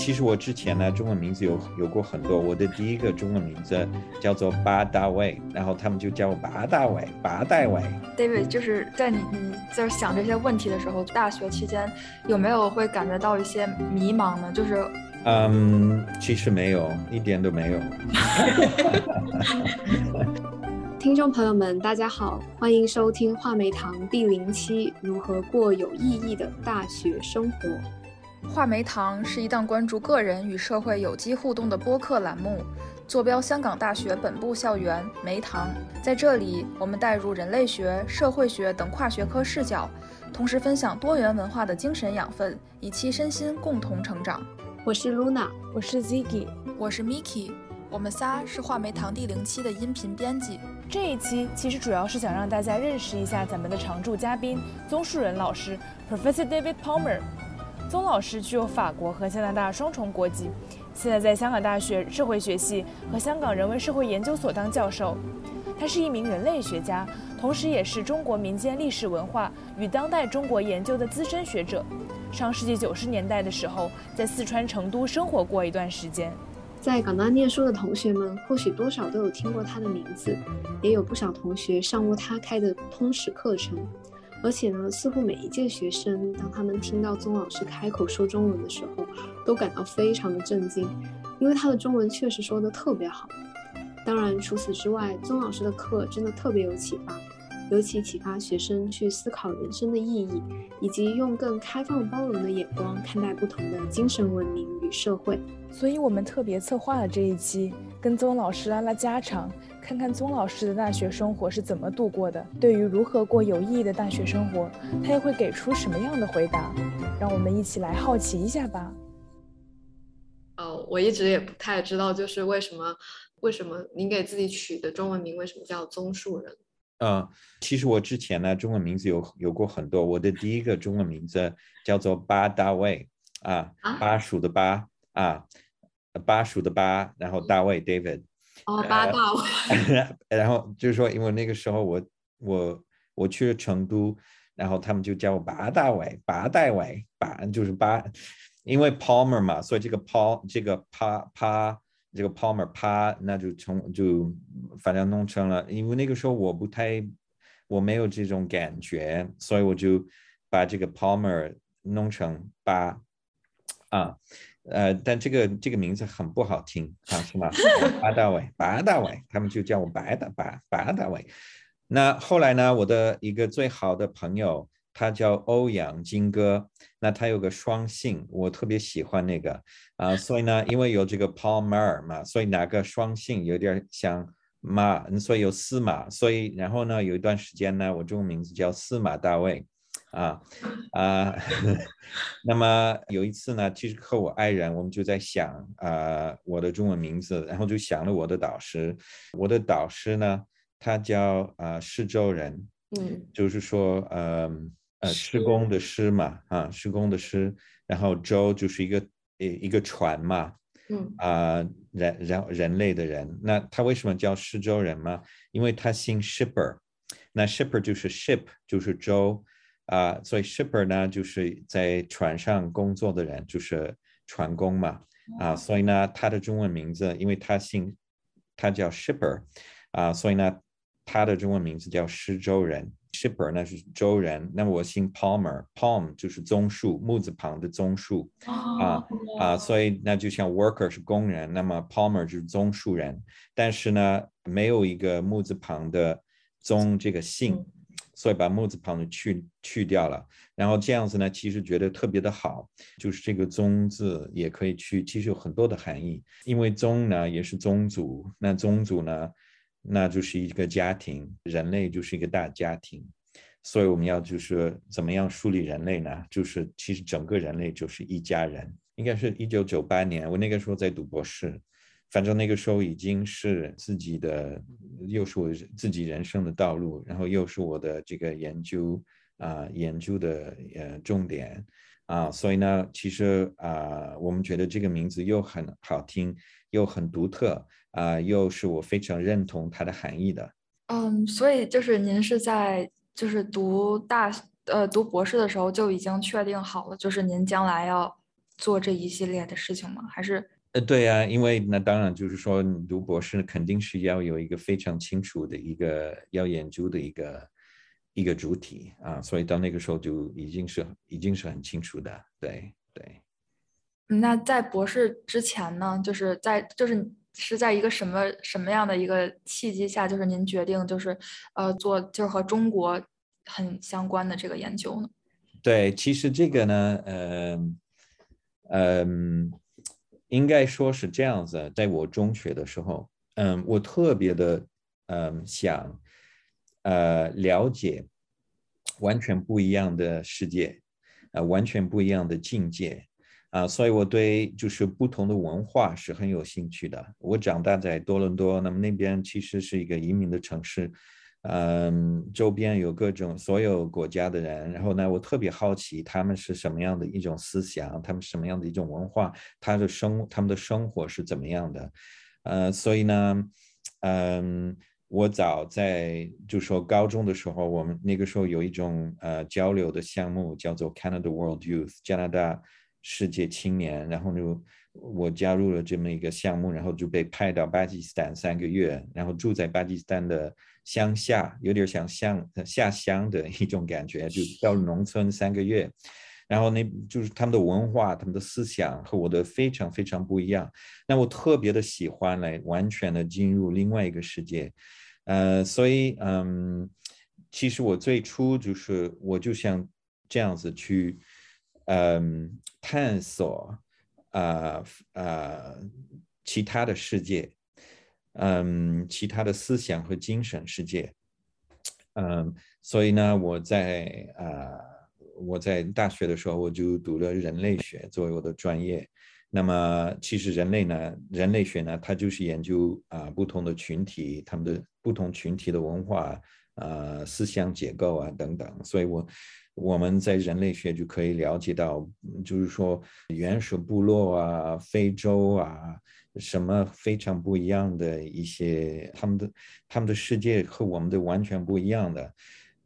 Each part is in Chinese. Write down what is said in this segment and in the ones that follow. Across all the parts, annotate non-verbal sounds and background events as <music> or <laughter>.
其实我之前呢，中文名字有有过很多。我的第一个中文名字叫做八大卫，然后他们就叫我八大卫，八大卫。David，就是在你你在想这些问题的时候，大学期间有没有会感觉到一些迷茫呢？就是，嗯，其实没有，一点都没有。<laughs> 听众朋友们，大家好，欢迎收听话梅堂第零期《如何过有意义的大学生活》。话梅堂是一档关注个人与社会有机互动的播客栏目，坐标香港大学本部校园梅堂。在这里，我们带入人类学、社会学等跨学科视角，同时分享多元文化的精神养分，以期身心共同成长。我是 Luna，我是 Ziggy，我是 Miki，我们仨是话梅堂第零期的音频编辑。这一期其实主要是想让大家认识一下咱们的常驻嘉宾宗树人老师，Professor David Palmer。宗老师具有法国和加拿大双重国籍，现在在香港大学社会学系和香港人文社会研究所当教授。他是一名人类学家，同时也是中国民间历史文化与当代中国研究的资深学者。上世纪九十年代的时候，在四川成都生活过一段时间。在港大念书的同学们，或许多少都有听过他的名字，也有不少同学上过他开的通识课程。而且呢，似乎每一届学生，当他们听到宗老师开口说中文的时候，都感到非常的震惊，因为他的中文确实说的特别好。当然，除此之外，宗老师的课真的特别有启发，尤其启发学生去思考人生的意义，以及用更开放包容的眼光看待不同的精神文明与社会。所以我们特别策划了这一期，跟宗老师拉拉家常。看看宗老师的大学生活是怎么度过的？对于如何过有意义的大学生活，他又会给出什么样的回答？让我们一起来好奇一下吧。哦，我一直也不太知道，就是为什么，为什么您给自己取的中文名为什么叫宗树人？嗯，其实我之前呢，中文名字有有过很多。我的第一个中文名字叫做巴大卫啊，巴蜀的巴啊，巴蜀的巴，然后大卫 David。哦，八大卫然后就是说，因为那个时候我我我去了成都，然后他们就叫我八大卫，八大卫，八就是八，因为 Palmer 嘛，所以这个 Pal 这个帕帕这个 Palmer 帕，那就从就反正弄成了，因为那个时候我不太我没有这种感觉，所以我就把这个 Palmer 弄成八啊。呃，但这个这个名字很不好听啊，是吗？<laughs> 八大伟，八大伟，他们就叫我白大八八大伟。那后来呢，我的一个最好的朋友，他叫欧阳金哥，那他有个双姓，我特别喜欢那个啊，所以呢，因为有这个 Palmer 嘛，所以哪个双姓有点像马，所以有司马，所以然后呢，有一段时间呢，我中文名字叫司马大卫。啊啊，<laughs> 那么有一次呢，其实和我爱人，我们就在想啊，我的中文名字，然后就想了我的导师。我的导师呢，他叫啊施州人，嗯，就是说呃呃施工的施嘛，啊施工的施，然后舟就是一个一一个船嘛，嗯啊人人人类的人，那他为什么叫施州人嘛？因为他姓 shipper，那 shipper 就是 ship 就是舟。啊，所以 shipper 呢，就是在船上工作的人，就是船工嘛。啊，所以呢，他的中文名字，因为他姓，他叫 shipper，啊，所以呢，他的中文名字叫施州人。Shipper 那是州人，那么我姓 Palmer，Palm 就是棕树，木字旁的棕树。啊啊，所以那就像 worker 是工人，那么 Palmer 就是棕树人。但是呢，没有一个木字旁的棕这个姓。所以把木字旁的去去掉了，然后这样子呢，其实觉得特别的好，就是这个棕字也可以去，其实有很多的含义。因为棕呢也是宗族，那宗族呢，那就是一个家庭，人类就是一个大家庭，所以我们要就是怎么样树立人类呢？就是其实整个人类就是一家人。应该是一九九八年，我那个时候在读博士。反正那个时候已经是自己的，又是我自己人生的道路，然后又是我的这个研究啊研究的呃重点啊，所以呢，其实啊，我们觉得这个名字又很好听，又很独特啊，又是我非常认同它的含义的。嗯，所以就是您是在就是读大呃读博士的时候就已经确定好了，就是您将来要。做这一系列的事情吗？还是？呃，对呀，因为那当然就是说，你读博士肯定是要有一个非常清楚的一个要研究的一个一个主体啊，所以到那个时候就已经是已经是很清楚的，对对。那在博士之前呢，就是在就是是在一个什么什么样的一个契机下，就是您决定就是呃做就是和中国很相关的这个研究呢？对，其实这个呢，嗯嗯。应该说是这样子，在我中学的时候，嗯，我特别的，嗯，想，呃，了解完全不一样的世界，啊，完全不一样的境界，啊，所以我对就是不同的文化是很有兴趣的。我长大在多伦多，那么那边其实是一个移民的城市。嗯，周边有各种所有国家的人，然后呢，我特别好奇他们是什么样的一种思想，他们什么样的一种文化，他的生他们的生活是怎么样的，呃，所以呢，嗯，我早在就说高中的时候，我们那个时候有一种呃交流的项目叫做 Canada World Youth 加拿大世界青年，然后就我加入了这么一个项目，然后就被派到巴基斯坦三个月，然后住在巴基斯坦的。乡下有点像乡下乡的一种感觉，就到农村三个月，然后那就是他们的文化、他们的思想和我的非常非常不一样。那我特别的喜欢来完全的进入另外一个世界，呃，所以嗯，其实我最初就是我就想这样子去嗯探索啊啊其他的世界。嗯，其他的思想和精神世界，嗯，所以呢，我在啊，我在大学的时候我就读了人类学作为我的专业。那么，其实人类呢，人类学呢，它就是研究啊不同的群体，他们的不同群体的文化、啊思想结构啊等等。所以我我们在人类学就可以了解到，就是说原始部落啊，非洲啊。什么非常不一样的一些，他们的他们的世界和我们的完全不一样的。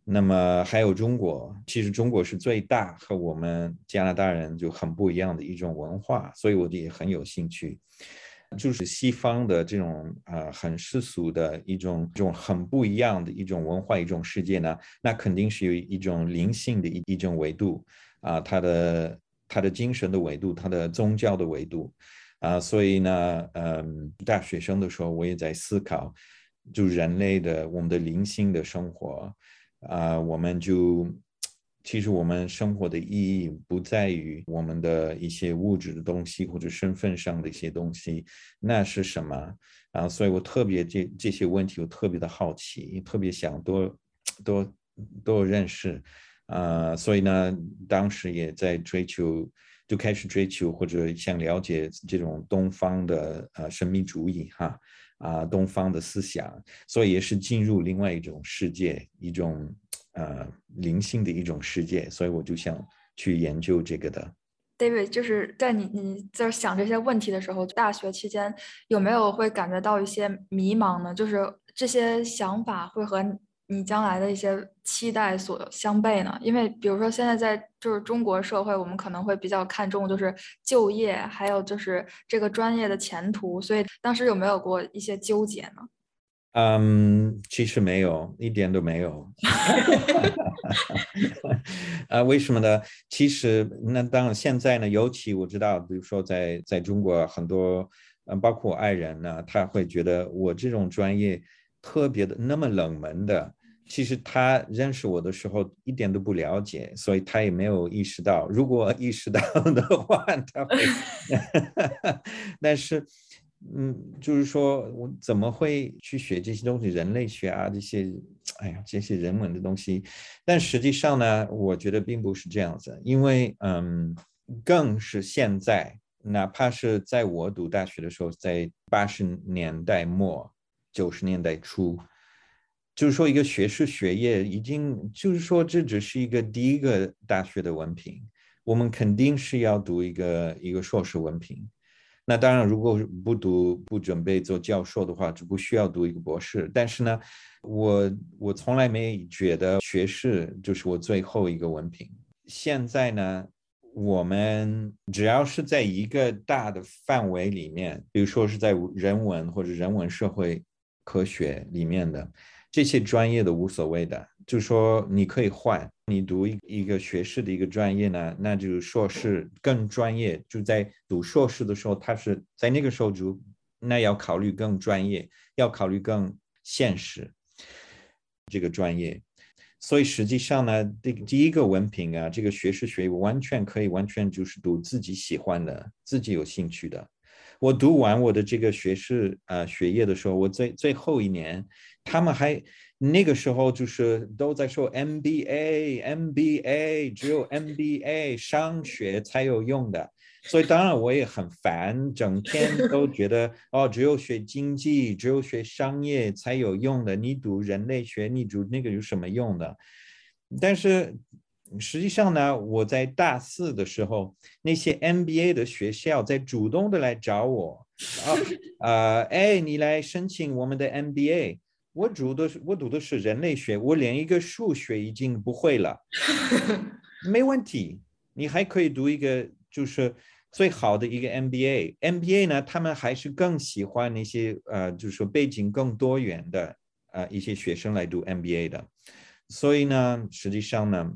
那么还有中国，其实中国是最大和我们加拿大人就很不一样的一种文化，所以我也很有兴趣。就是西方的这种啊很世俗的一种这种很不一样的一种文化一种世界呢，那肯定是有一种灵性的一一种维度啊，它的它的精神的维度，它的宗教的维度。啊，所以呢，嗯，大学生的时候，我也在思考，就人类的我们的灵性的生活，啊，我们就其实我们生活的意义不在于我们的一些物质的东西或者身份上的一些东西，那是什么？啊，所以我特别这这些问题，我特别的好奇，特别想多多多认识，啊，所以呢，当时也在追求。就开始追求或者想了解这种东方的呃神秘主义哈啊东方的思想，所以也是进入另外一种世界，一种呃灵性的一种世界，所以我就想去研究这个的。David，就是在你你在想这些问题的时候，大学期间有没有会感觉到一些迷茫呢？就是这些想法会和。你将来的一些期待所相悖呢？因为比如说现在在就是中国社会，我们可能会比较看重就是就业，还有就是这个专业的前途。所以当时有没有过一些纠结呢？嗯，其实没有，一点都没有。<laughs> 啊，为什么呢？其实那当然现在呢，尤其我知道，比如说在在中国很多，嗯，包括我爱人呢，他会觉得我这种专业。特别的那么冷门的，其实他认识我的时候一点都不了解，所以他也没有意识到。如果意识到的话，他会。<laughs> 但是，嗯，就是说我怎么会去学这些东西，人类学啊这些，哎呀，这些人文的东西。但实际上呢，我觉得并不是这样子，因为嗯，更是现在，哪怕是在我读大学的时候，在八十年代末。九十年代初，就是说一个学士学业已经，就是说这只是一个第一个大学的文凭，我们肯定是要读一个一个硕士文凭。那当然，如果不读不准备做教授的话，就不需要读一个博士。但是呢，我我从来没觉得学士就是我最后一个文凭。现在呢，我们只要是在一个大的范围里面，比如说是在人文或者人文社会科学里面的这些专业的无所谓的，就说你可以换，你读一一个学士的一个专业呢，那就是硕士更专业，就在读硕士的时候，他是在那个时候就那要考虑更专业，要考虑更现实这个专业。所以实际上呢，第第一个文凭啊，这个学士学位完全可以完全就是读自己喜欢的、自己有兴趣的。我读完我的这个学士啊学业的时候，我最最后一年，他们还那个时候就是都在说 MBA，MBA 只有 MBA 商学才有用的。所以当然我也很烦，整天都觉得 <laughs> 哦，只有学经济，只有学商业才有用的。你读人类学，你读那个有什么用的？但是实际上呢，我在大四的时候，那些 MBA 的学校在主动的来找我，啊 <laughs> 呃，哎，你来申请我们的 MBA。我读的是我读的是人类学，我连一个数学已经不会了，<laughs> 没问题，你还可以读一个就是。最好的一个 MBA，MBA 呢，他们还是更喜欢那些呃，就是说背景更多元的呃一些学生来读 MBA 的。所以呢，实际上呢，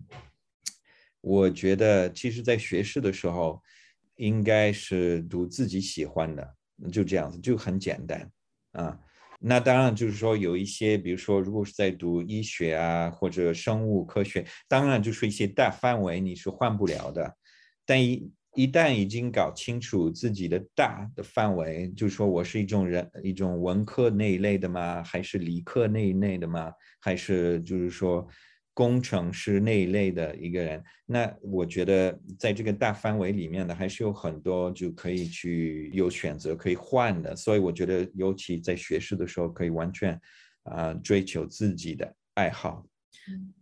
我觉得其实在学士的时候，应该是读自己喜欢的，就这样子，就很简单啊。那当然就是说有一些，比如说如果是在读医学啊或者生物科学，当然就是一些大范围你是换不了的，但一。一旦已经搞清楚自己的大的范围，就是说我是一种人，一种文科那一类的吗？还是理科那一类的吗？还是就是说工程师那一类的一个人？那我觉得在这个大范围里面呢，还是有很多就可以去有选择可以换的。所以我觉得，尤其在学士的时候，可以完全啊追求自己的爱好。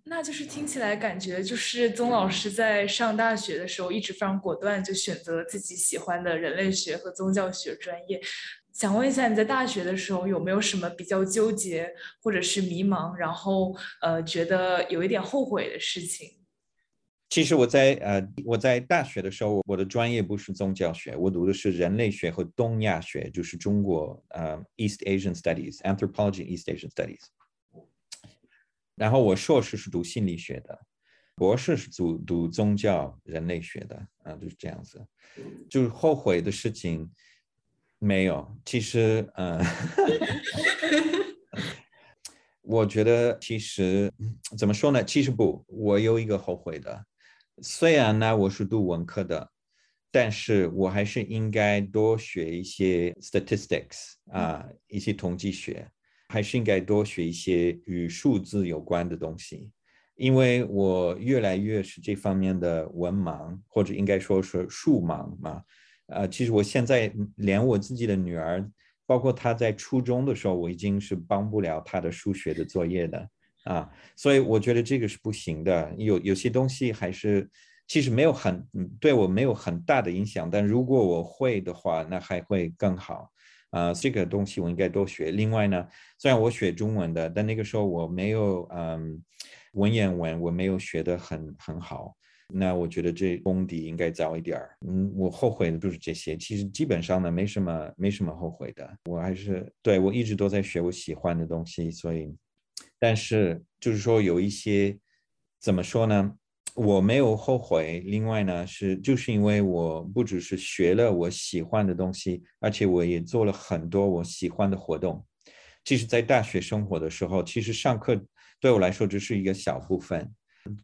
那就是听起来感觉就是宗老师在上大学的时候一直非常果断，就选择了自己喜欢的人类学和宗教学专业。想问一下，你在大学的时候有没有什么比较纠结或者是迷茫，然后呃觉得有一点后悔的事情？其实我在呃我在大学的时候，我的专业不是宗教学，我读的是人类学和东亚学，就是中国呃 East Asian Studies Anthropology East Asian Studies。然后我硕士是读心理学的，博士是读读宗教人类学的，啊，就是这样子，就是后悔的事情没有。其实，嗯，<laughs> 我觉得其实怎么说呢？其实不，我有一个后悔的，虽然呢我是读文科的，但是我还是应该多学一些 statistics 啊，一些统计学。还是应该多学一些与数字有关的东西，因为我越来越是这方面的文盲，或者应该说是数盲嘛。呃，其实我现在连我自己的女儿，包括她在初中的时候，我已经是帮不了她的数学的作业的啊。所以我觉得这个是不行的。有有些东西还是其实没有很对我没有很大的影响，但如果我会的话，那还会更好。啊，这个东西我应该多学。另外呢，虽然我学中文的，但那个时候我没有嗯文言文，我没有学得很很好。那我觉得这功底应该早一点儿。嗯，我后悔的就是这些。其实基本上呢，没什么没什么后悔的。我还是对我一直都在学我喜欢的东西，所以，但是就是说有一些怎么说呢？我没有后悔。另外呢，是就是因为我不只是学了我喜欢的东西，而且我也做了很多我喜欢的活动。其实，在大学生活的时候，其实上课对我来说只是一个小部分，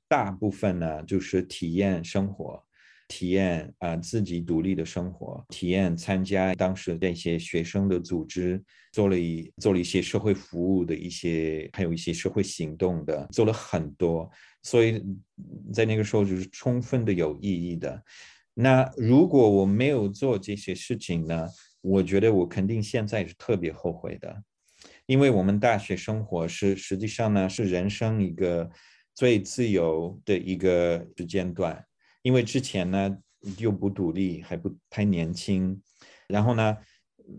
大部分呢就是体验生活，体验啊自己独立的生活，体验参加当时那些学生的组织，做了一做了一些社会服务的一些，还有一些社会行动的，做了很多。所以在那个时候就是充分的有意义的。那如果我没有做这些事情呢？我觉得我肯定现在是特别后悔的，因为我们大学生活是实际上呢是人生一个最自由的一个时间段，因为之前呢又不独立，还不太年轻，然后呢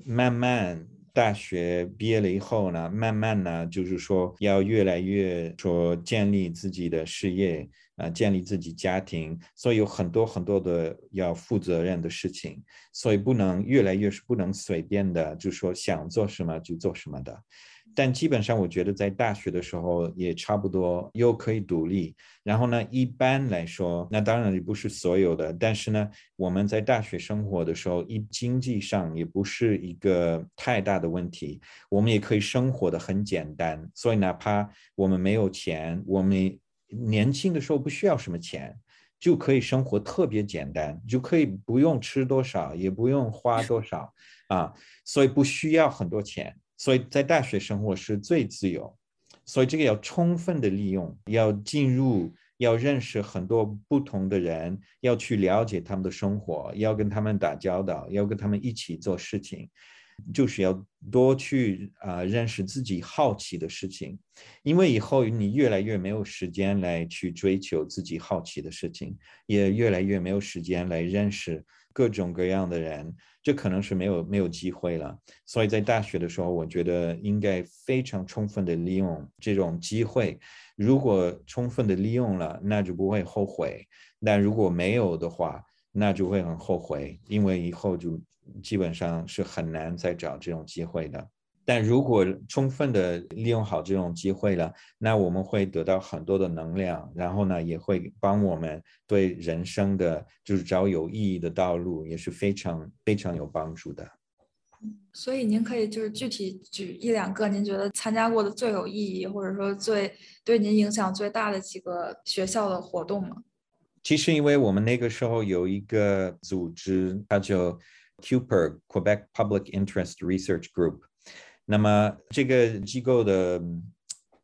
慢慢大学毕业了以后呢，慢慢呢，就是说要越来越说建立自己的事业啊，建立自己家庭，所以有很多很多的要负责任的事情，所以不能越来越是不能随便的，就说想做什么就做什么的。但基本上，我觉得在大学的时候也差不多又可以独立。然后呢，一般来说，那当然也不是所有的，但是呢，我们在大学生活的时候，一经济上也不是一个太大的问题，我们也可以生活的很简单。所以哪怕我们没有钱，我们年轻的时候不需要什么钱，就可以生活特别简单，就可以不用吃多少，也不用花多少啊，所以不需要很多钱。所以在大学生活是最自由，所以这个要充分的利用，要进入，要认识很多不同的人，要去了解他们的生活，要跟他们打交道，要跟他们一起做事情，就是要多去啊认识自己好奇的事情，因为以后你越来越没有时间来去追求自己好奇的事情，也越来越没有时间来认识各种各样的人。这可能是没有没有机会了，所以在大学的时候，我觉得应该非常充分的利用这种机会。如果充分的利用了，那就不会后悔；但如果没有的话，那就会很后悔，因为以后就基本上是很难再找这种机会的。但如果充分的利用好这种机会了，那我们会得到很多的能量，然后呢，也会帮我们对人生的就是找有意义的道路也是非常非常有帮助的。所以您可以就是具体举一两个您觉得参加过的最有意义，或者说最对您影响最大的几个学校的活动吗？其实，因为我们那个时候有一个组织，它叫 Cooper Quebec Public Interest Research Group。那么这个机构的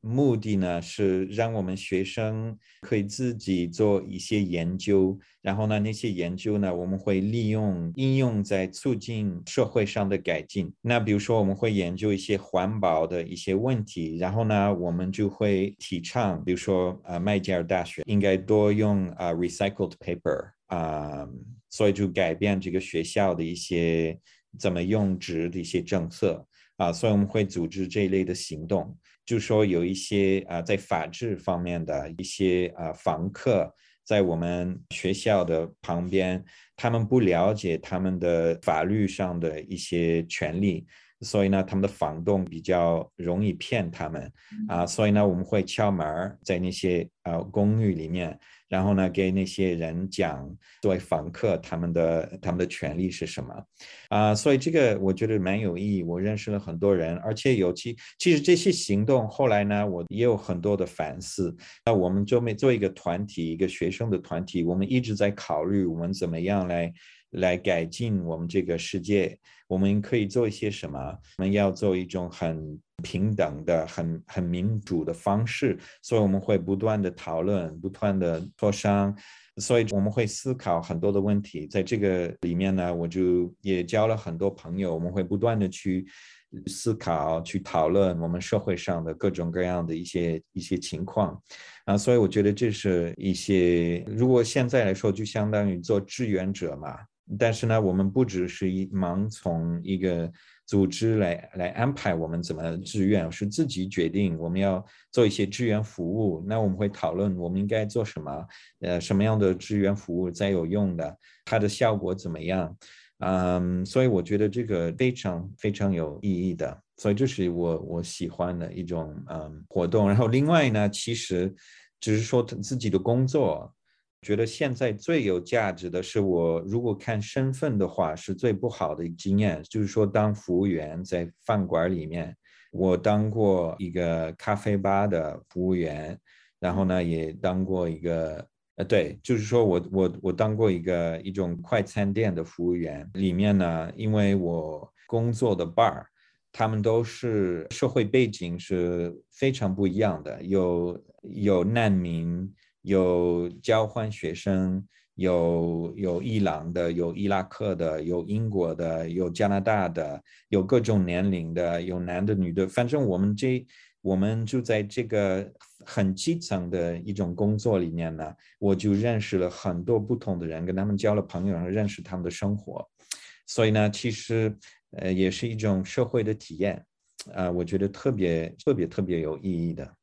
目的呢，是让我们学生可以自己做一些研究，然后呢，那些研究呢，我们会利用应用在促进社会上的改进。那比如说，我们会研究一些环保的一些问题，然后呢，我们就会提倡，比如说，呃，麦吉尔大学应该多用啊 recycled paper 啊，所以就改变这个学校的一些怎么用纸的一些政策。啊，所以我们会组织这一类的行动，就说有一些啊，在法治方面的一些啊房客，在我们学校的旁边，他们不了解他们的法律上的一些权利，所以呢，他们的房东比较容易骗他们啊，所以呢，我们会敲门在那些呃公寓里面。然后呢，给那些人讲作为访客他们的他们的权利是什么啊？所以这个我觉得蛮有意义。我认识了很多人，而且尤其其实这些行动后来呢，我也有很多的反思。那我们做每做一个团体，一个学生的团体，我们一直在考虑我们怎么样来来改进我们这个世界。我们可以做一些什么？我们要做一种很。平等的、很很民主的方式，所以我们会不断的讨论、不断的磋商，所以我们会思考很多的问题。在这个里面呢，我就也交了很多朋友，我们会不断的去思考、去讨论我们社会上的各种各样的一些一些情况啊。所以我觉得这是一些，如果现在来说，就相当于做志愿者嘛。但是呢，我们不只是一盲从一个。组织来来安排我们怎么志愿是自己决定，我们要做一些志愿服务，那我们会讨论我们应该做什么，呃，什么样的志愿服务才有用的，它的效果怎么样？嗯，所以我觉得这个非常非常有意义的，所以这是我我喜欢的一种嗯活动。然后另外呢，其实只是说自己的工作。觉得现在最有价值的是，我如果看身份的话，是最不好的经验。就是说，当服务员在饭馆里面，我当过一个咖啡吧的服务员，然后呢，也当过一个，呃，对，就是说我我我当过一个一种快餐店的服务员。里面呢，因为我工作的 bar，他们都是社会背景是非常不一样的，有有难民。有交换学生，有有伊朗的，有伊拉克的，有英国的，有加拿大的，有各种年龄的，有男的女的。反正我们这我们就在这个很基层的一种工作里面呢，我就认识了很多不同的人，跟他们交了朋友，然后认识他们的生活。所以呢，其实呃也是一种社会的体验，啊，我觉得特别特别特别有意义的。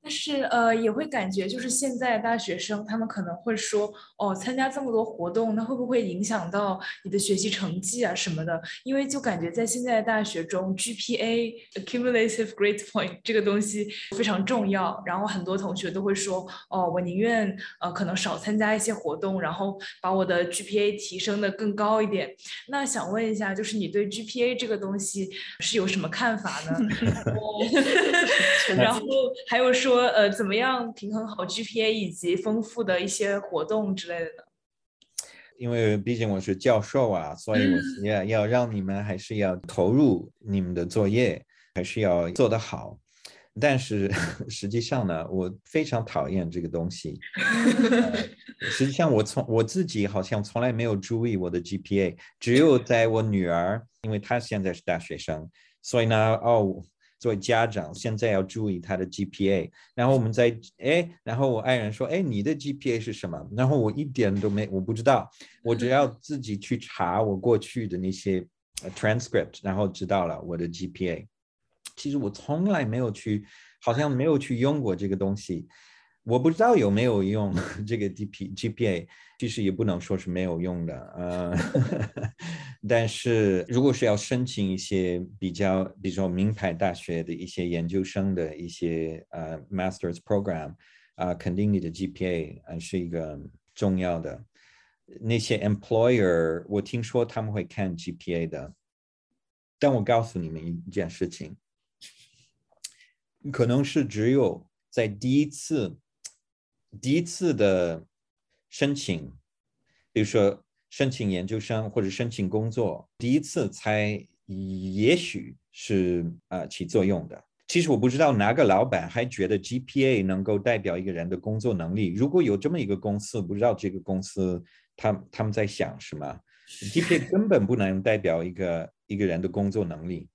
但是呃，也会感觉就是现在大学生他们可能会说，哦，参加这么多活动，那会不会影响到你的学习成绩啊什么的？因为就感觉在现在的大学中，GPA（Accumulative Grade Point） 这个东西非常重要。然后很多同学都会说，哦，我宁愿呃可能少参加一些活动，然后把我的 GPA 提升的更高一点。那想问一下，就是你对 GPA 这个东西是有什么看法呢？<laughs> <laughs> 然后还有说。说呃，怎么样平衡好 GPA 以及丰富的一些活动之类的呢？因为毕竟我是教授啊，所以我要要让你们还是要投入你们的作业，还是要做得好。但是 <laughs> 实际上呢，我非常讨厌这个东西。实际上，我从我自己好像从来没有注意我的 GPA，只有在我女儿，因为她现在是大学生，所以呢，哦。作为家长，现在要注意他的 GPA。然后我们在哎，然后我爱人说：“哎，你的 GPA 是什么？”然后我一点都没，我不知道。我只要 <laughs> 自己去查我过去的那些 transcript，然后知道了我的 GPA。其实我从来没有去，好像没有去用过这个东西。我不知道有没有用 <laughs> 这个 GP GPA，其实也不能说是没有用的，呃，<laughs> 但是如果是要申请一些比较，比如说名牌大学的一些研究生的一些呃 Masters Program，啊，肯定你的 GPA 啊是一个重要的。那些 Employer，我听说他们会看 GPA 的，但我告诉你们一件事情，可能是只有在第一次。第一次的申请，比如说申请研究生或者申请工作，第一次才也许是啊起作用的。其实我不知道哪个老板还觉得 GPA 能够代表一个人的工作能力。如果有这么一个公司，不知道这个公司他他们在想什么？GPA 根本不能代表一个一个人的工作能力。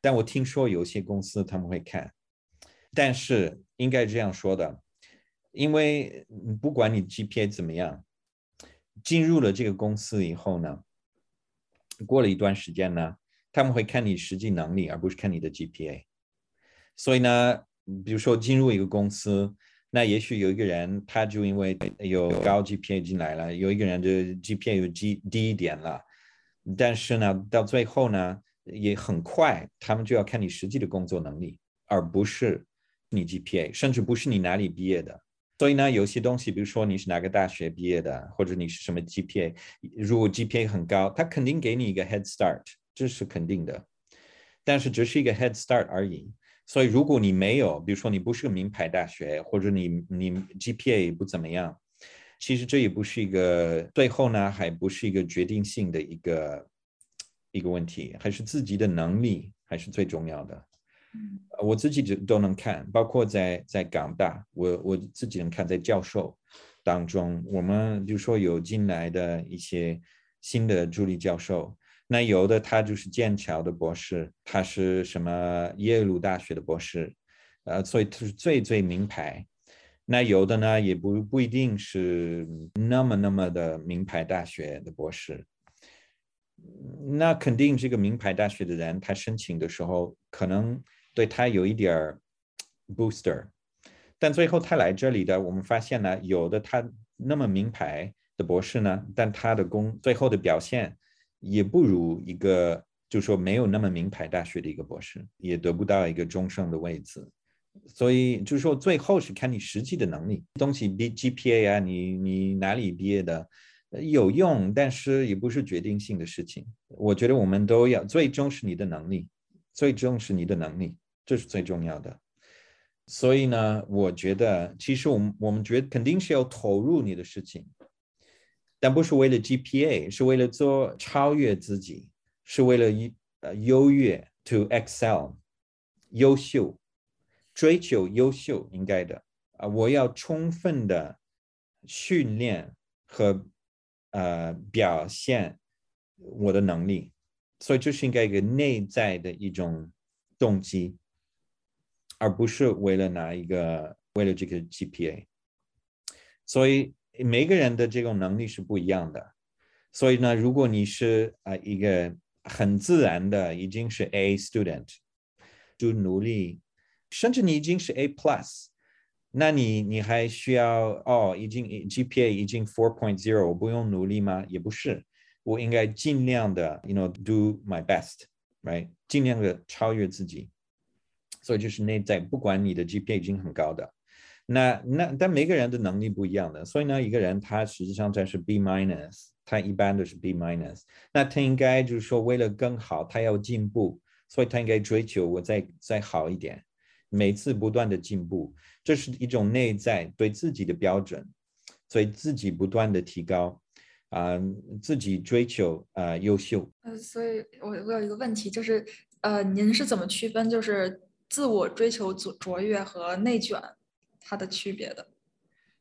但我听说有些公司他们会看，但是应该这样说的。因为不管你 GPA 怎么样，进入了这个公司以后呢，过了一段时间呢，他们会看你实际能力，而不是看你的 GPA。所以呢，比如说进入一个公司，那也许有一个人他就因为有高 GPA 进来了，有一个人的 GPA 有低低一点了，但是呢，到最后呢，也很快他们就要看你实际的工作能力，而不是你 GPA，甚至不是你哪里毕业的。所以呢，有些东西，比如说你是哪个大学毕业的，或者你是什么 GPA，如果 GPA 很高，他肯定给你一个 head start，这是肯定的。但是只是一个 head start 而已。所以如果你没有，比如说你不是个名牌大学，或者你你 GPA 不怎么样，其实这也不是一个最后呢，还不是一个决定性的一个一个问题，还是自己的能力还是最重要的。我自己就都能看，包括在在港大，我我自己能看，在教授当中，我们就说有进来的一些新的助理教授，那有的他就是剑桥的博士，他是什么耶鲁大学的博士，呃，所以他是最最名牌。那有的呢，也不不一定是那么那么的名牌大学的博士。那肯定这个名牌大学的人，他申请的时候可能。对他有一点儿 booster，但最后他来这里的，我们发现呢，有的他那么名牌的博士呢，但他的工最后的表现也不如一个，就说没有那么名牌大学的一个博士，也得不到一个终生的位置。所以就是说，最后是看你实际的能力，东西比 GPA 啊，你你哪里毕业的有用，但是也不是决定性的事情。我觉得我们都要最终是你的能力，最终是你的能力。这是最重要的，所以呢，我觉得其实我们我们觉得肯定是要投入你的事情，但不是为了 GPA，是为了做超越自己，是为了优呃优越 to excel，优秀，追求优秀应该的。啊，我要充分的训练和呃表现我的能力，所以这是应该一个内在的一种动机。而不是为了拿一个，为了这个 GPA，所以每个人的这种能力是不一样的，所以呢，如果你是啊一个很自然的已经是 A student，就努力，甚至你已经是 A plus，那你你还需要哦，已经 GPA 已经 four point zero，我不用努力吗？也不是，我应该尽量的，you know do my best，right，尽量的超越自己。所以就是内在，不管你的 GPA 已经很高的。那那但每个人的能力不一样的，所以呢，一个人他实际上在是 B minus，他一般都是 B minus，那他应该就是说为了更好，他要进步，所以他应该追求我再再好一点，每次不断的进步，这是一种内在对自己的标准，所以自己不断的提高，啊，自己追求啊优秀。呃，所以我我有一个问题就是，呃，您是怎么区分就是自我追求卓卓越和内卷？它的区别的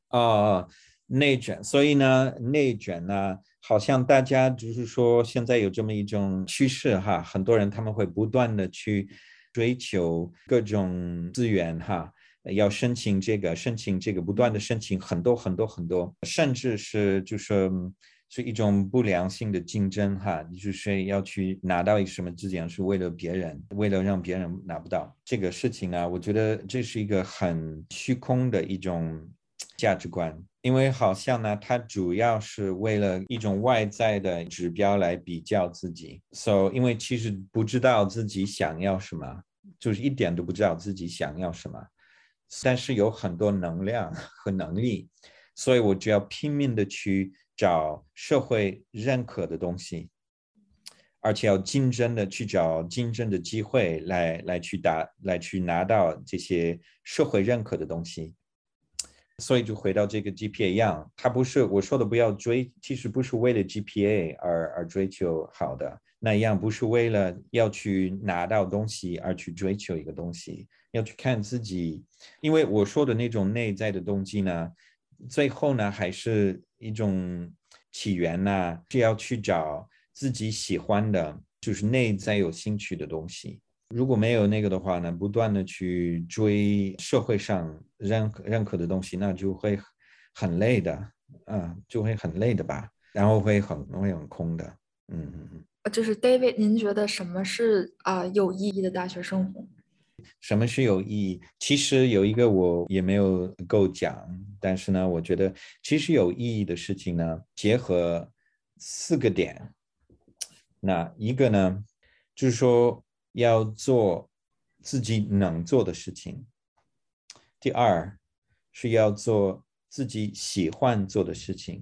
哦，内卷，所以呢，内卷呢，好像大家就是说，现在有这么一种趋势哈，很多人他们会不断的去追求各种资源哈，要申请这个，申请这个，不断的申请很多很多很多，甚至是就是。是一种不良性的竞争，哈，就是说要去拿到一个什么资源，是为了别人，为了让别人拿不到这个事情呢？我觉得这是一个很虚空的一种价值观，因为好像呢，它主要是为了一种外在的指标来比较自己，so 因为其实不知道自己想要什么，就是一点都不知道自己想要什么，但是有很多能量和能力，所以我就要拼命的去。找社会认可的东西，而且要竞争的去找竞争的机会来来去达来去拿到这些社会认可的东西，所以就回到这个 GPA 一样，它不是我说的不要追，其实不是为了 GPA 而而追求好的那样，不是为了要去拿到东西而去追求一个东西，要去看自己，因为我说的那种内在的动机呢。最后呢，还是一种起源呢，是要去找自己喜欢的，就是内在有兴趣的东西。如果没有那个的话呢，不断的去追社会上认认可的东西，那就会很累的，嗯，就会很累的吧，然后会很会很空的，嗯嗯嗯。就是 David，您觉得什么是啊有意义的大学生活？什么是有意义？其实有一个我也没有够讲，但是呢，我觉得其实有意义的事情呢，结合四个点。那一个呢，就是说要做自己能做的事情；第二是要做自己喜欢做的事情；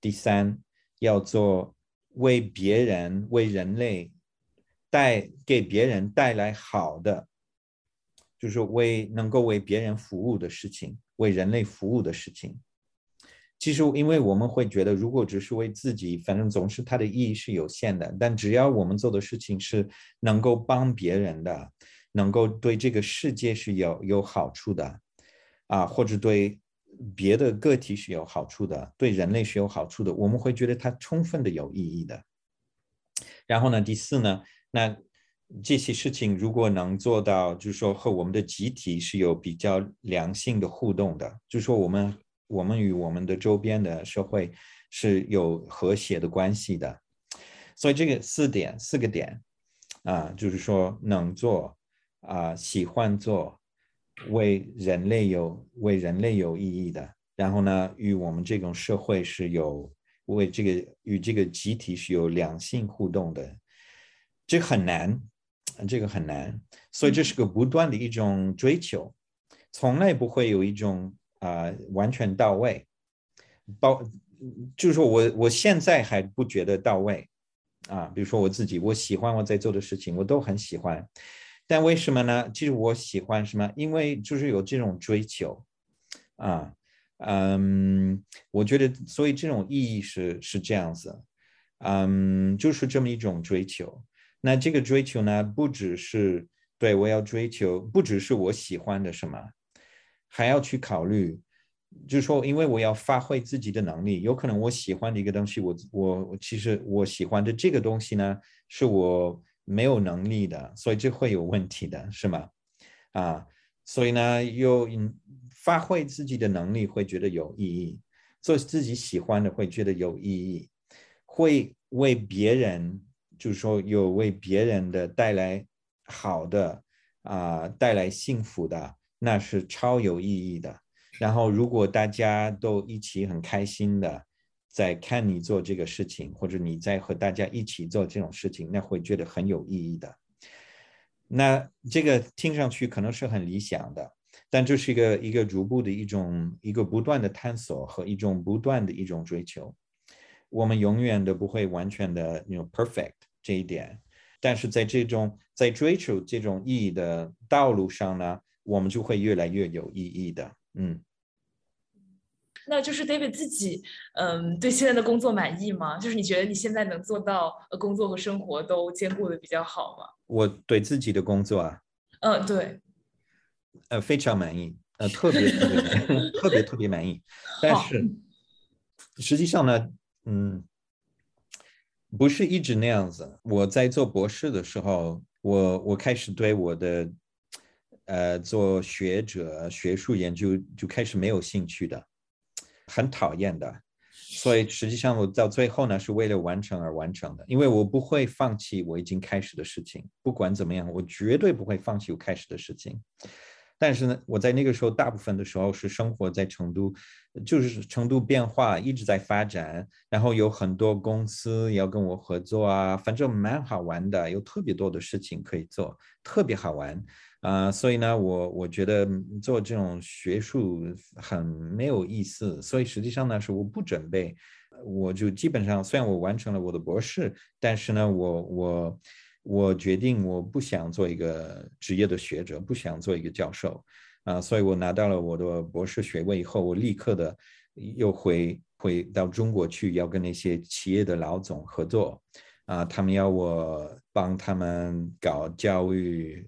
第三要做为别人、为人类带给别人带来好的。就是为能够为别人服务的事情，为人类服务的事情。其实，因为我们会觉得，如果只是为自己，反正总是它的意义是有限的。但只要我们做的事情是能够帮别人的，能够对这个世界是有有好处的，啊，或者对别的个体是有好处的，对人类是有好处的，我们会觉得它充分的有意义的。然后呢，第四呢，那。这些事情如果能做到，就是说和我们的集体是有比较良性的互动的，就是说我们我们与我们的周边的社会是有和谐的关系的。所以这个四点四个点啊，就是说能做啊，喜欢做，为人类有为人类有意义的，然后呢，与我们这种社会是有为这个与这个集体是有良性互动的，这很难。这个很难，所以这是个不断的一种追求，从来不会有一种啊完全到位。包就是说我我现在还不觉得到位啊。比如说我自己，我喜欢我在做的事情，我都很喜欢。但为什么呢？其实我喜欢什么？因为就是有这种追求啊，嗯，我觉得所以这种意义是是这样子，嗯，就是这么一种追求。那这个追求呢，不只是对我要追求，不只是我喜欢的什么，还要去考虑，就是说，因为我要发挥自己的能力，有可能我喜欢的一个东西，我我其实我喜欢的这个东西呢，是我没有能力的，所以这会有问题的，是吗？啊，所以呢，又发挥自己的能力会觉得有意义，做自己喜欢的会觉得有意义。会为别人，就是说有为别人的带来好的啊，带来幸福的，那是超有意义的。然后，如果大家都一起很开心的在看你做这个事情，或者你在和大家一起做这种事情，那会觉得很有意义的。那这个听上去可能是很理想的，但这是一个一个逐步的一种一个不断的探索和一种不断的一种追求。我们永远都不会完全的那种 perfect 这一点，但是在这种在追求这种意义的道路上呢，我们就会越来越有意义的。嗯，那就是 David 自己，嗯，对现在的工作满意吗？就是你觉得你现在能做到呃工作和生活都兼顾的比较好吗？我对自己的工作啊，嗯，对，呃，非常满意，呃，特别特别特别特别满意。<laughs> 但是实际上呢，嗯，不是一直那样子。我在做博士的时候，我我开始对我的。呃，做学者、学术研究就开始没有兴趣的，很讨厌的。所以实际上我到最后呢，是为了完成而完成的，因为我不会放弃我已经开始的事情，不管怎么样，我绝对不会放弃我开始的事情。但是呢，我在那个时候大部分的时候是生活在成都，就是成都变化一直在发展，然后有很多公司要跟我合作啊，反正蛮好玩的，有特别多的事情可以做，特别好玩。啊，所以呢，我我觉得做这种学术很没有意思，所以实际上呢，是我不准备，我就基本上虽然我完成了我的博士，但是呢，我我我决定我不想做一个职业的学者，不想做一个教授，啊，所以我拿到了我的博士学位以后，我立刻的又回回到中国去，要跟那些企业的老总合作，啊，他们要我帮他们搞教育。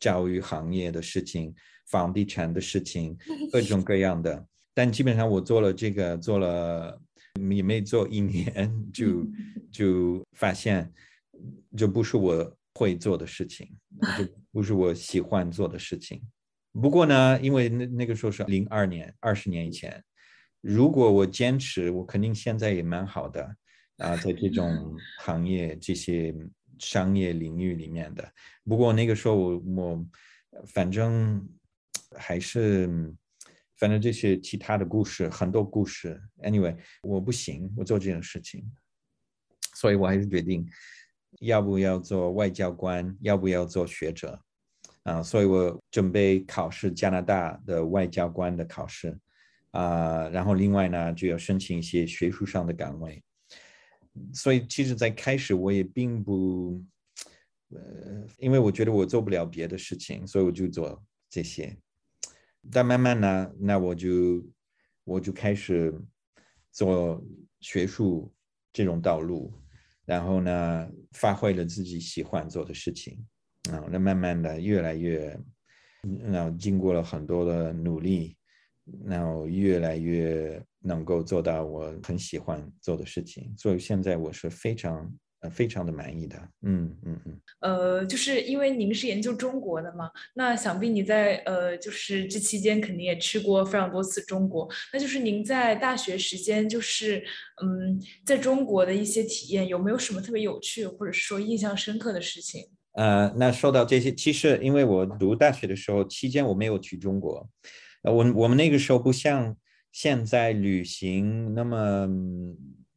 教育行业的事情，房地产的事情，各种各样的。但基本上我做了这个，做了也没做一年，<laughs> 就 <laughs> 就发现这不是我会做的事情，就不是我喜欢做的事情。不过呢，因为那那个时候是零二年，二十年以前，如果我坚持，我肯定现在也蛮好的啊，在这种行业这些。商业领域里面的，不过那个时候我我反正还是反正这些其他的故事很多故事，anyway 我不行，我做这种事情，所以我还是决定要不要做外交官，要不要做学者啊，所以我准备考试加拿大的外交官的考试啊，然后另外呢就要申请一些学术上的岗位。所以，其实，在开始我也并不，呃，因为我觉得我做不了别的事情，所以我就做这些。但慢慢呢，那我就我就开始做学术这种道路，然后呢，发挥了自己喜欢做的事情啊。那慢慢的，越来越，那经过了很多的努力，然后越来越。能够做到我很喜欢做的事情，所以现在我是非常呃非常的满意的。嗯嗯嗯。呃，就是因为您是研究中国的嘛，那想必你在呃就是这期间肯定也去过非常多次中国。那就是您在大学时间就是嗯在中国的一些体验，有没有什么特别有趣或者是说印象深刻的事情？呃，那说到这些，其实因为我读大学的时候期间我没有去中国，呃，我我们那个时候不像。现在旅行那么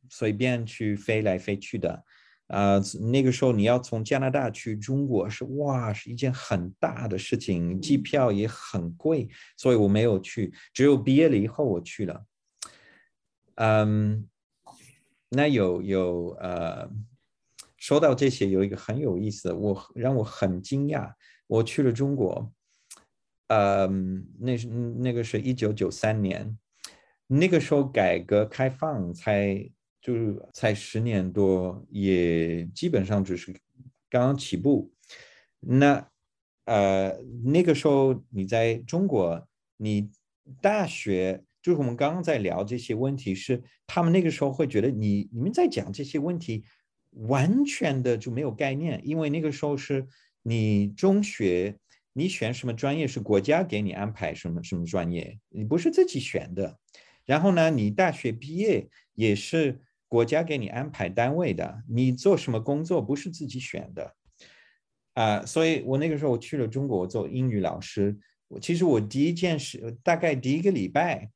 随便去飞来飞去的，啊，那个时候你要从加拿大去中国是哇，是一件很大的事情，机票也很贵，所以我没有去。只有毕业了以后我去了。嗯，那有有呃，说到这些，有一个很有意思，我让我很惊讶，我去了中国，嗯，那是那个是一九九三年。那个时候改革开放才就是才十年多，也基本上只是刚刚起步。那呃那个时候你在中国，你大学就是我们刚刚在聊这些问题，是他们那个时候会觉得你你们在讲这些问题，完全的就没有概念，因为那个时候是你中学你选什么专业是国家给你安排什么什么专业，你不是自己选的。然后呢，你大学毕业也是国家给你安排单位的，你做什么工作不是自己选的啊。所以我那个时候我去了中国，我做英语老师。我其实我第一件事，大概第一个礼拜，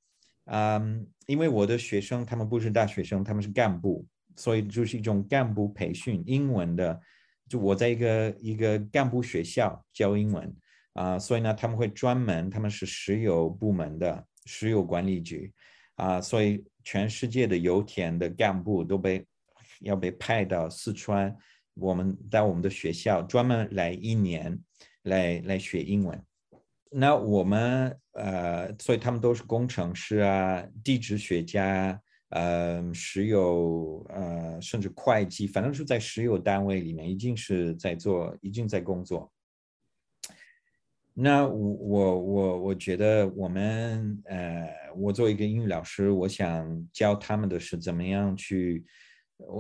嗯，因为我的学生他们不是大学生，他们是干部，所以就是一种干部培训英文的。就我在一个一个干部学校教英文啊，所以呢，他们会专门，他们是石油部门的石油管理局啊，所以全世界的油田的干部都被要被派到四川，我们在我们的学校专门来一年来来学英文。那我们呃，所以他们都是工程师啊，地质学家。呃，石油呃，甚至会计，反正是在石油单位里面，已经是在做，已经在工作。那我我我我觉得我们呃，我作为一个英语老师，我想教他们的是怎么样去，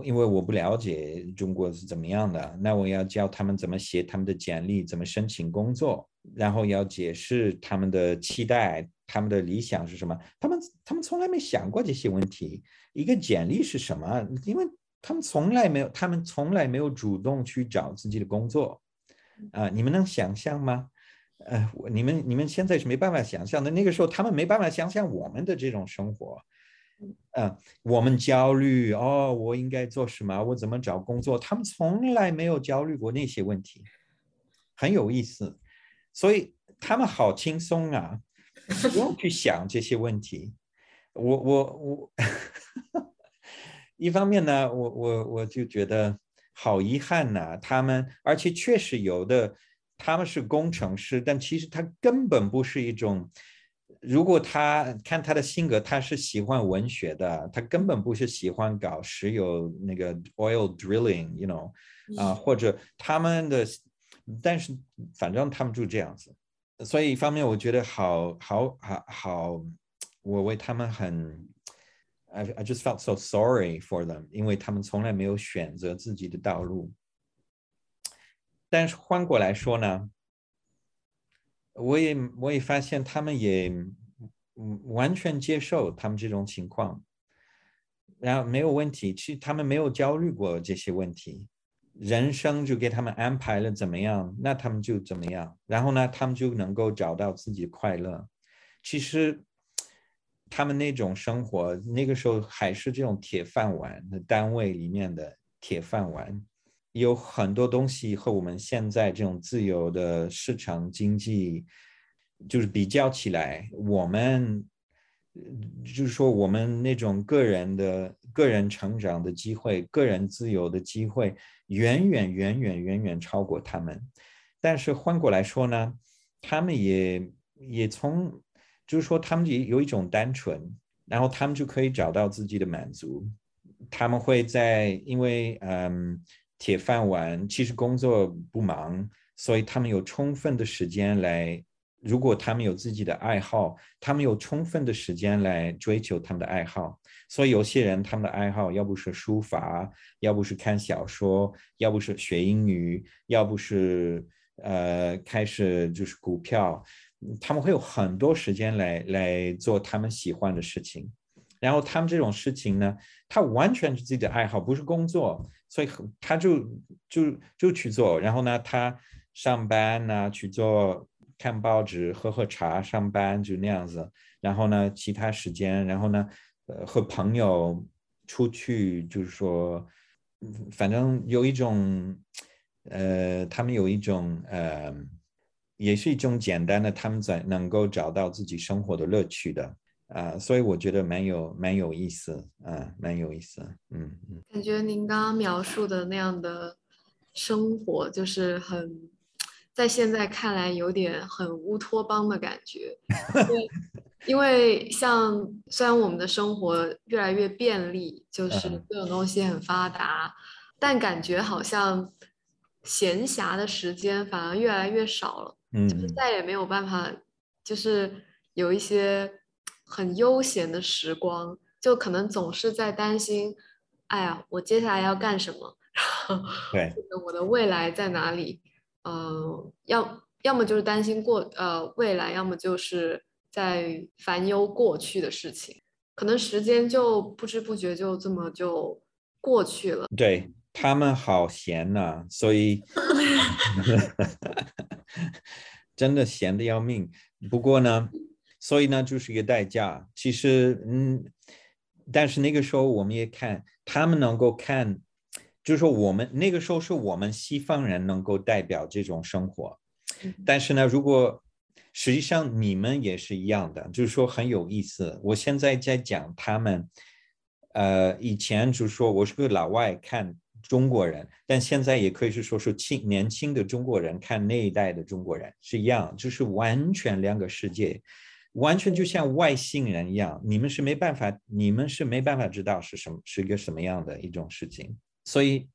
因为我不了解中国是怎么样的，那我要教他们怎么写他们的简历，怎么申请工作，然后要解释他们的期待。他们的理想是什么？他们他们从来没想过这些问题。一个简历是什么？因为他们从来没有，他们从来没有主动去找自己的工作。啊，你们能想象吗？呃，你们你们现在是没办法想象的。那个时候他们没办法想象我们的这种生活。嗯，我们焦虑哦，我应该做什么？我怎么找工作？他们从来没有焦虑过那些问题，很有意思。所以他们好轻松啊。不用去想这些问题，我我我，<laughs> 一方面呢，我我我就觉得好遗憾呐，他们而且确实有的他们是工程师，但其实他根本不是一种，如果他看他的性格，他是喜欢文学的，他根本不是喜欢搞石油那个 oil drilling，you know，啊或者他们的，但是反正他们就这样子。所以一方面我觉得好好好好，我为他们很，I I just felt so sorry for them，因为他们从来没有选择自己的道路。但是换过来说呢，我也我也发现他们也完全接受他们这种情况，然后没有问题，其实他们没有焦虑过这些问题。人生就给他们安排了怎么样，那他们就怎么样。然后呢，他们就能够找到自己快乐。其实，他们那种生活，那个时候还是这种铁饭碗的单位里面的铁饭碗，有很多东西和我们现在这种自由的市场经济，就是比较起来，我们。就是说，我们那种个人的个人成长的机会、个人自由的机会，远远远远远远超过他们。但是换过来说呢，他们也也从，就是说，他们也有一种单纯，然后他们就可以找到自己的满足。他们会在，因为嗯，铁饭碗，其实工作不忙，所以他们有充分的时间来。如果他们有自己的爱好，他们有充分的时间来追求他们的爱好。所以有些人他们的爱好要不是书法，要不是看小说，要不是学英语，要不是呃开始就是股票，他们会有很多时间来来做他们喜欢的事情。然后他们这种事情呢，他完全是自己的爱好，不是工作，所以他就就就去做。然后呢，他上班呢去做。看报纸、喝喝茶、上班就那样子，然后呢，其他时间，然后呢，呃，和朋友出去，就是说，反正有一种，呃，他们有一种，呃，也是一种简单的，他们在能够找到自己生活的乐趣的，啊，所以我觉得蛮有蛮有意思，啊，蛮有意思，嗯嗯。感觉您刚刚描述的那样的生活，就是很。在现在看来有点很乌托邦的感觉，因为 <laughs> 像虽然我们的生活越来越便利，就是各种东西很发达，但感觉好像闲暇的时间反而越来越少了，嗯就是再也没有办法，就是有一些很悠闲的时光，就可能总是在担心，哎呀，我接下来要干什么？<laughs> 对，我的未来在哪里？呃，要要么就是担心过呃未来，要么就是在烦忧过去的事情，可能时间就不知不觉就这么就过去了。对他们好闲呐、所以 <laughs> <laughs> 真的闲的要命。不过呢，所以呢就是一个代价。其实，嗯，但是那个时候我们也看他们能够看，就是说我们那个时候是我们西方人能够代表这种生活。但是呢，如果实际上你们也是一样的，就是说很有意思。我现在在讲他们，呃，以前就是说我是个老外看中国人，但现在也可以是说是青年轻的中国人看那一代的中国人是一样，就是完全两个世界，完全就像外星人一样。你们是没办法，你们是没办法知道是什么是一个什么样的一种事情，所以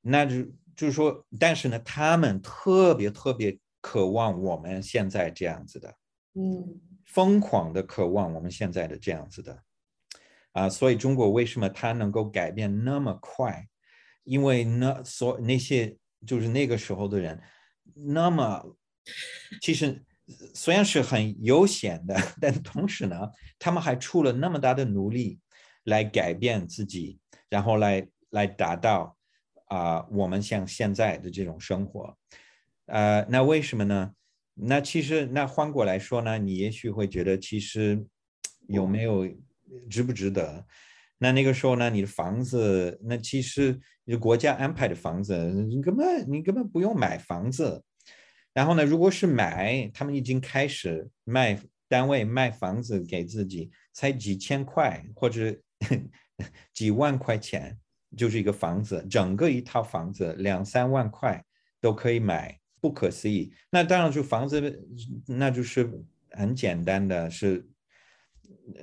那就就是说，但是呢，他们特别特别。渴望我们现在这样子的，嗯，疯狂的渴望我们现在的这样子的，啊，所以中国为什么它能够改变那么快？因为那所那些就是那个时候的人，那么其实虽然是很悠闲的，<laughs> 但同时呢，他们还出了那么大的努力来改变自己，然后来来达到啊，我们像现在的这种生活。呃，那为什么呢？那其实那换过来说呢，你也许会觉得其实有没有值不值得？那那个时候呢，你的房子，那其实国家安排的房子，你根本你根本不用买房子。然后呢，如果是买，他们已经开始卖单位卖房子给自己，才几千块或者 <laughs> 几万块钱，就是一个房子，整个一套房子两三万块都可以买。不可思议，那当然就房子，那就是很简单的是，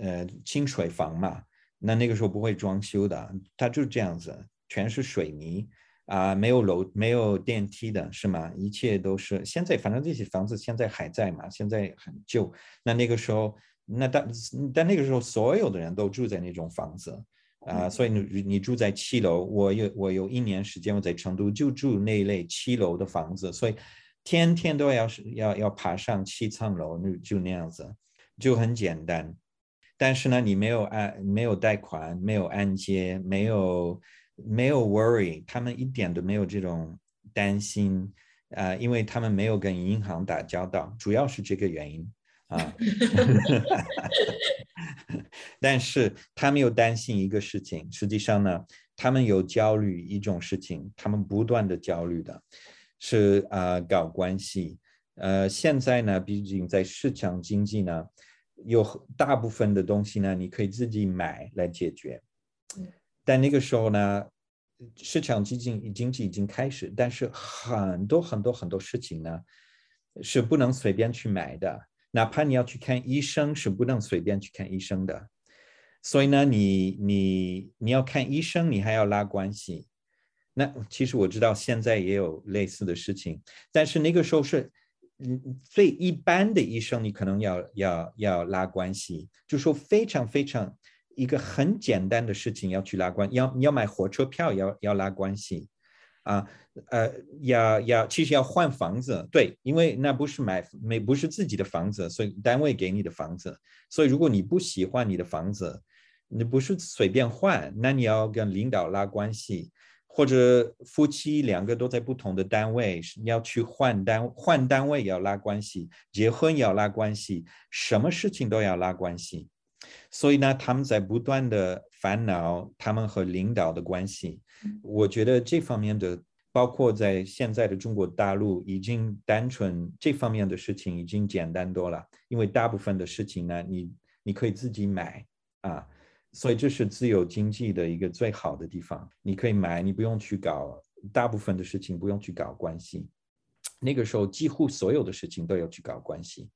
呃，清水房嘛。那那个时候不会装修的，它就这样子，全是水泥啊，没有楼，没有电梯的是吗？一切都是现在，反正这些房子现在还在嘛，现在很旧。那那个时候，那但但那个时候，所有的人都住在那种房子。啊，所以你你住在七楼，我有我有一年时间我在成都就住那一类七楼的房子，所以天天都要是要要爬上七层楼，就就那样子，就很简单。但是呢，你没有按没有贷款，没有按揭，没有没有 worry，他们一点都没有这种担心啊，因为他们没有跟银行打交道，主要是这个原因。啊，<laughs> 但是他们又担心一个事情，实际上呢，他们有焦虑一种事情，他们不断的焦虑的是啊，搞关系。呃，现在呢，毕竟在市场经济呢，有大部分的东西呢，你可以自己买来解决。但那个时候呢，市场经济经济已经开始，但是很多很多很多事情呢，是不能随便去买的。哪怕你要去看医生，是不能随便去看医生的。所以呢，你你你要看医生，你还要拉关系。那其实我知道现在也有类似的事情，但是那个时候是，嗯，最一般的医生，你可能要要要拉关系，就说非常非常一个很简单的事情要去拉关，要你要买火车票要要拉关系。啊，呃，要要，其实要换房子，对，因为那不是买没不是自己的房子，所以单位给你的房子，所以如果你不喜欢你的房子，你不是随便换，那你要跟领导拉关系，或者夫妻两个都在不同的单位，你要去换单换单位要拉关系，结婚要拉关系，什么事情都要拉关系，所以呢，他们在不断的烦恼他们和领导的关系。我觉得这方面的，包括在现在的中国大陆，已经单纯这方面的事情已经简单多了。因为大部分的事情呢，你你可以自己买啊，所以这是自由经济的一个最好的地方。你可以买，你不用去搞大部分的事情，不用去搞关系。那个时候几乎所有的事情都要去搞关系，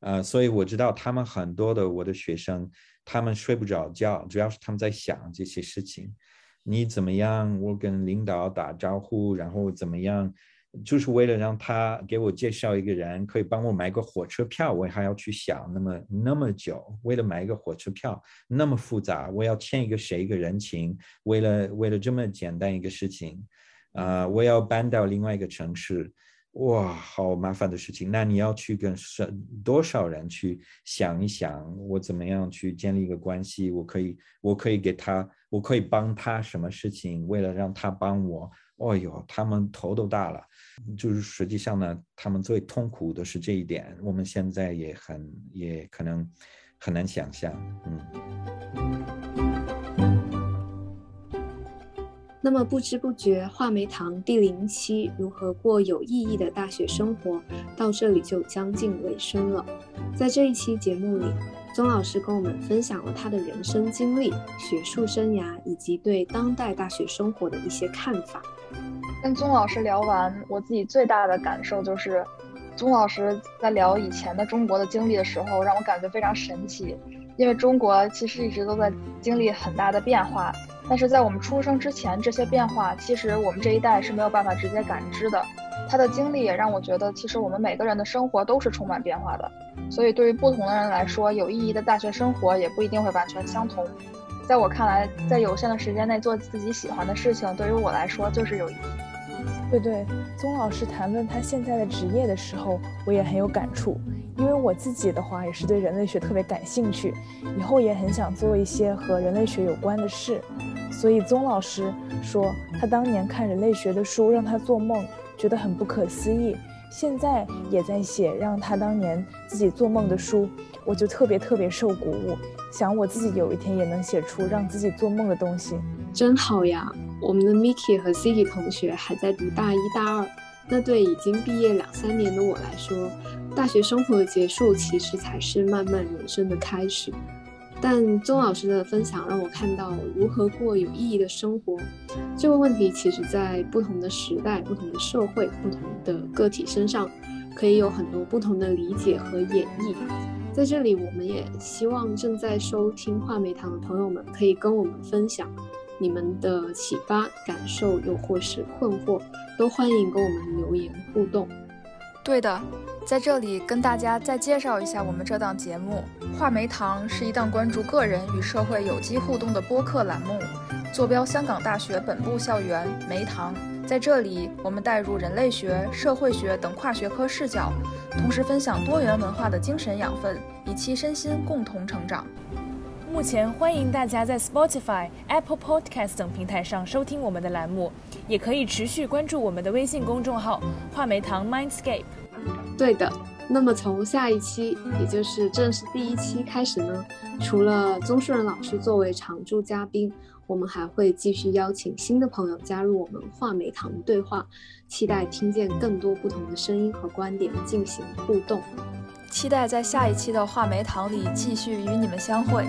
呃，所以我知道他们很多的我的学生，他们睡不着觉，主要是他们在想这些事情。你怎么样？我跟领导打招呼，然后怎么样？就是为了让他给我介绍一个人，可以帮我买个火车票，我还要去想那么那么久。为了买一个火车票，那么复杂，我要欠一个谁一个人情？为了为了这么简单一个事情，啊，我要搬到另外一个城市，哇，好麻烦的事情。那你要去跟多少人去想一想，我怎么样去建立一个关系？我可以，我可以给他，我可以帮他什么事情？为了让他帮我，哦哟，他们头都大了。就是实际上呢，他们最痛苦的是这一点。我们现在也很，也可能很难想象，嗯。那么不知不觉，话梅堂第零期如何过有意义的大学生活到这里就将近尾声了。在这一期节目里，宗老师跟我们分享了他的人生经历、学术生涯以及对当代大学生活的一些看法。跟宗老师聊完，我自己最大的感受就是，宗老师在聊以前的中国的经历的时候，让我感觉非常神奇，因为中国其实一直都在经历很大的变化。但是在我们出生之前，这些变化其实我们这一代是没有办法直接感知的。他的经历也让我觉得，其实我们每个人的生活都是充满变化的。所以对于不同的人来说，有意义的大学生活也不一定会完全相同。在我看来，在有限的时间内做自己喜欢的事情，对于我来说就是有意义。对对，宗老师谈论他现在的职业的时候，我也很有感触。因为我自己的话也是对人类学特别感兴趣，以后也很想做一些和人类学有关的事。所以宗老师说他当年看人类学的书让他做梦，觉得很不可思议。现在也在写让他当年自己做梦的书，我就特别特别受鼓舞，想我自己有一天也能写出让自己做梦的东西，真好呀。我们的 Miki 和 City 同学还在读大一、大二，那对已经毕业两三年的我来说，大学生活的结束其实才是漫漫人生的开始。但钟老师的分享让我看到如何过有意义的生活这个问题，其实在不同的时代、不同的社会、不同的个体身上，可以有很多不同的理解和演绎。在这里，我们也希望正在收听画梅堂的朋友们可以跟我们分享。你们的启发、感受，又或是困惑，都欢迎跟我们留言互动。对的，在这里跟大家再介绍一下我们这档节目《话梅堂》，是一档关注个人与社会有机互动的播客栏目，坐标香港大学本部校园梅堂。在这里，我们带入人类学、社会学等跨学科视角，同时分享多元文化的精神养分，以期身心共同成长。目前欢迎大家在 Spotify、Apple Podcast 等平台上收听我们的栏目，也可以持续关注我们的微信公众号“画眉堂 Mindscape”。对的，那么从下一期，也就是正式第一期开始呢，除了宗树人老师作为常驻嘉宾，我们还会继续邀请新的朋友加入我们画眉堂对话，期待听见更多不同的声音和观点进行互动。期待在下一期的画眉堂里继续与你们相会。